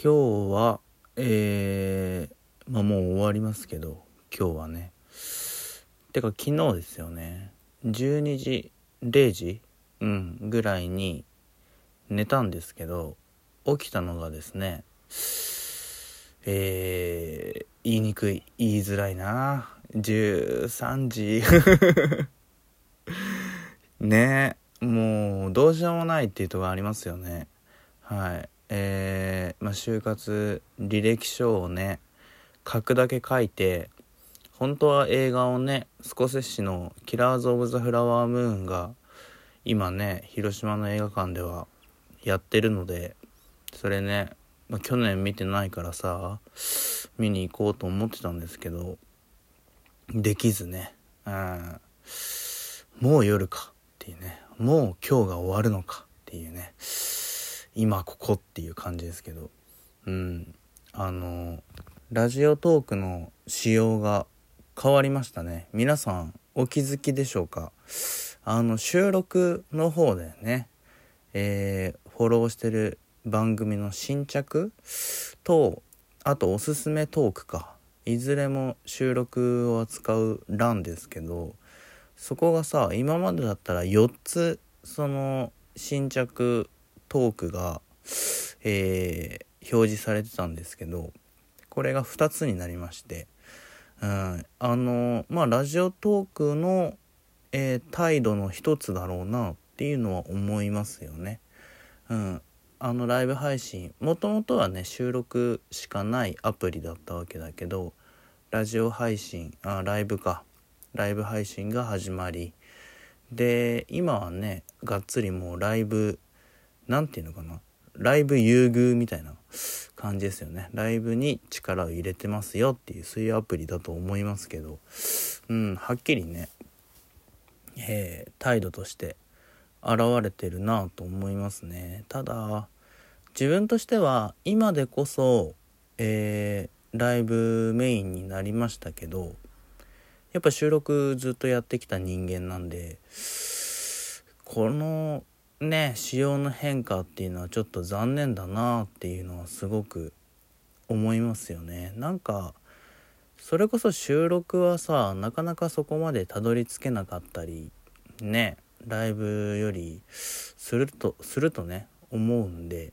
今日はえー、まあもう終わりますけど今日はね。てか昨日ですよね。12時0時？うんぐらいに寝たんですけど起きたのがですねえー、言いにくい言いづらいな。13時。ねもうどうしようもないっていうとこありますよね。はい、まあ、就活履歴書をね書くだけ書いて本当は映画をねスコセッシの「キラーズ・オブ・ザ・フラワームーン」が今ね広島の映画館ではやってるのでそれね、まあ、去年見てないからさ見に行こうと思ってたんですけどできずねうんもう夜かっていうねもう今日が終わるのかっていうね今ここっていう感じですけど。うん。あのラジオトークの仕様が変わりましたね。皆さんお気づきでしょうか？あの収録の方でね。えー、フォローしてる番組の新着？とあとおすすめトークか。いずれも収録を扱う欄ですけどそこがさ今までだったら4つその新着トークが、えー、表示されてたんですけどこれが2つになりまして、うん、あのまあラジオトークの、えー、態度の一つだろうなっていうのは思いますよね。うん、あのライブ配信もともとはね収録しかないアプリだったわけだけどラジオ配信あライブかライブ配信が始まりで今はねがっつりもうライブ何て言うのかなライブ優遇みたいな感じですよね。ライブに力を入れてますよっていうそういうアプリだと思いますけど。うんはっきりね、えー、態度として現れてるなと思いますね。ただ自分としては今でこそ、えー、ライブメインになりましたけどやっぱ収録ずっとやってきた人間なんでこのね仕様の変化っていうのはちょっと残念だなっていうのはすごく思いますよね。なんかそれこそ収録はさなかなかそこまでたどり着けなかったりねライブよりするとするとね思うんで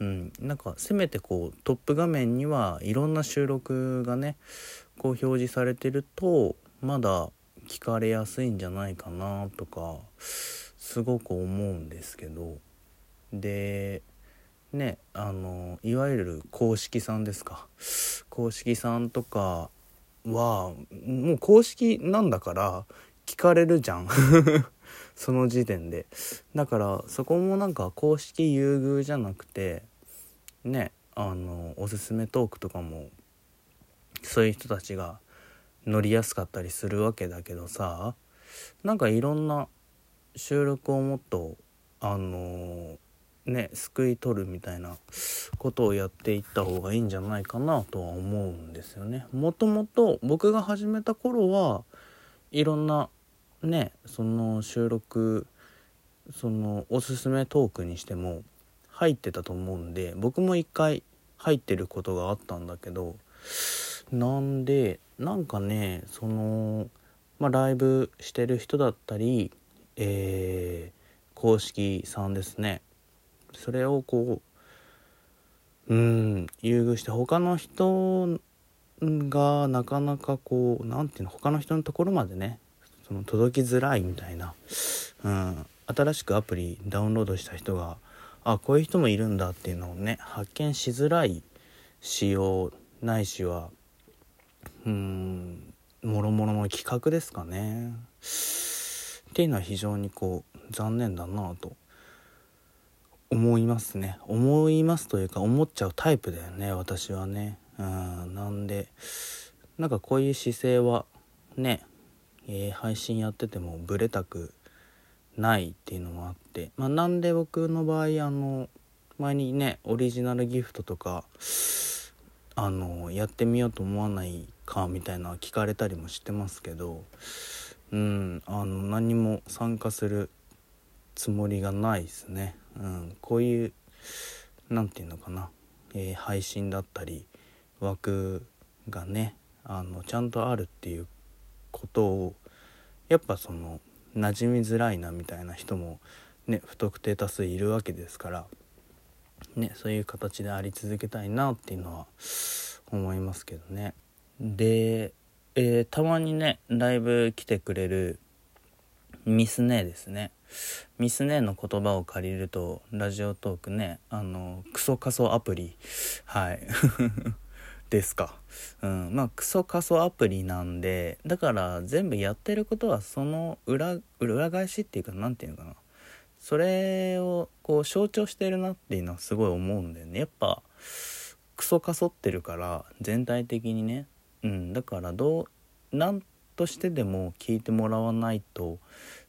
うんなんかせめてこうトップ画面にはいろんな収録がねこう表示されてるとまだ聞かれやすいんじゃないかなとかすごく思うんですけどでねあのいわゆる公式さんですか。公式さんとかはもう公式なんだから聞かれるじゃん。その時点で。だからそこもなんか公式優遇じゃなくてねあのおすすめトークとかもそういう人たちが乗りやすかったりするわけだけどさなんかいろんな収録をもっとあのね救い取るみたいなことをやっていった方がいいんじゃないかなとは思うんですよね。もともと僕が始めた頃はいろんなねその収録そのおすすめトークにしても入ってたと思うんで僕も一回入ってることがあったんだけどなんでなんかねそのまあライブしてる人だったりえー、公式さんですねそれをこううん優遇して他の人がなかなかこう何て言うの他の人のところまでねその届きづらいみたいな、うん、新しくアプリダウンロードした人があこういう人もいるんだっていうのをね発見しづらい仕様ないしはうんもろもろの企画ですかね。っていうのは非常にこう残念だなと思いますね。思いますというか思っちゃうタイプだよね私はね。うんなんでなんかこういう姿勢はね、えー、配信やっててもブレたくないっていうのもあってまあなんで僕の場合あの前にねオリジナルギフトとかあのやってみようと思わないかみたいな聞かれたりもしてますけどうん。あの何も参加するつもりがないですね、うん、こういう何て言うのかな。えー、配信だったり枠がねあのちゃんとあるっていうことをやっぱその馴染みづらいなみたいな人もね不特定多数いるわけですからねそういう形であり続けたいなっていうのは思いますけどね。で、えー、たまにねライブ来てくれるミスネですね。ミスネの言葉を借りるとラジオトークねあのクソ仮想アプリはい。ですか。うん。まあクソ仮想アプリなんでだから全部やってることはその裏裏返しっていうか何て言うのかな。それをこう象徴してるなっていうのはすごい思うんだよね。やっぱクソかそってるから全体的にね。うんだからどう何としてでも聞いてもらわないと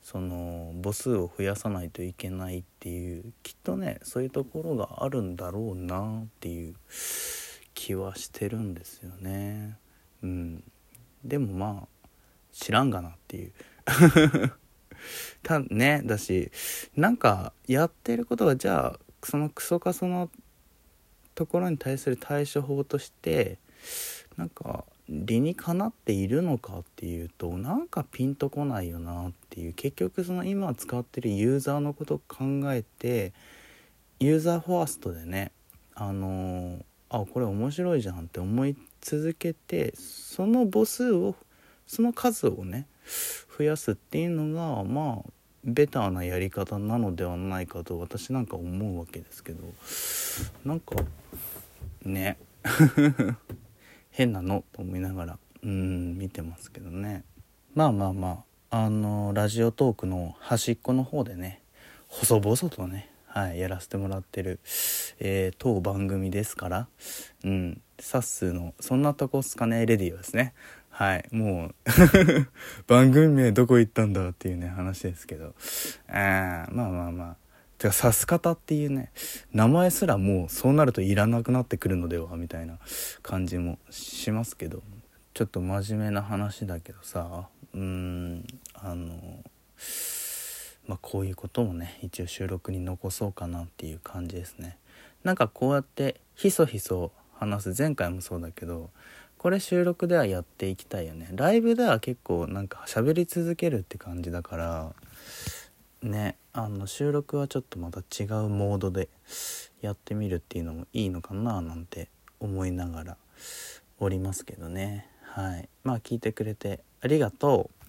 その母数を増やさないといけないっていうきっとねそういうところがあるんだろうなっていう気はしてるんですよね。うん、でもまあ知らんがなっていうたねだしなんかやってることがじゃあそのクソカソのところに対する対処法としてなんか理にかなっているのかっていうとなんかピンとこないよなっていう。結局その今使ってるユーザーのことを考えてユーザーファーストでねあの、あこれ面白いじゃんって思い続けてその母数をその数をね増やすっていうのがまあベターなやり方なのではないかと私なんか思うわけですけど。なんかね。変なのと思いながらうん見てますけどねまあまあまああのラジオトークの端っこの方でね細々とねはい、やらせてもらってる、えー、当番組ですから、うん、サッスーの「そんなとこっすかねレディオ」ですね。はい、もう 番組名どこ行ったんだっていうね、話ですけど。あまあまあまあ。てか、さす方っていうね、名前すらもうそうなるといらなくなってくるのではみたいな感じもしますけど、ちょっと真面目な話だけどさ、うん、あの、まあこういうこともね、一応収録に残そうかなっていう感じですね。なんかこうやってひそひそ話す、前回もそうだけど、これ収録ではやっていきたいよねライブでは結構なんか喋り続けるって感じだからねあの収録はちょっとまた違うモードでやってみるっていうのもいいのかななんて思いながらおりますけどね。はい。まあ聞いてくれてありがとう。